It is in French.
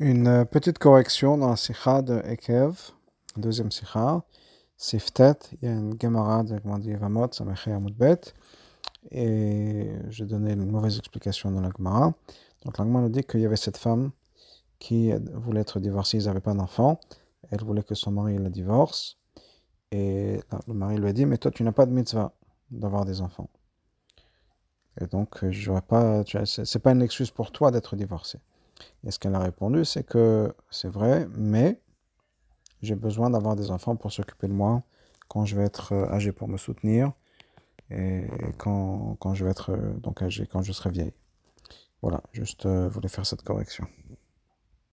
Une petite correction dans la sikha de Ekev, deuxième sikha, Siftet, il y a une Gemara de Vamot, Samechay Amoudbet, et j'ai donné une mauvaise explication dans la Gemara. Donc la Gemara nous dit qu'il y avait cette femme qui voulait être divorcée, ils n'avaient pas d'enfant, elle voulait que son mari la divorce, et le mari lui a dit, mais toi tu n'as pas de mitzvah d'avoir des enfants. Et donc, je pas, c'est pas une excuse pour toi d'être divorcé. Et ce qu'elle a répondu, c'est que c'est vrai, mais j'ai besoin d'avoir des enfants pour s'occuper de moi quand je vais être euh, âgé pour me soutenir et quand, je vais être euh, donc âgé, quand je serai vieille. Voilà, juste euh, voulais faire cette correction.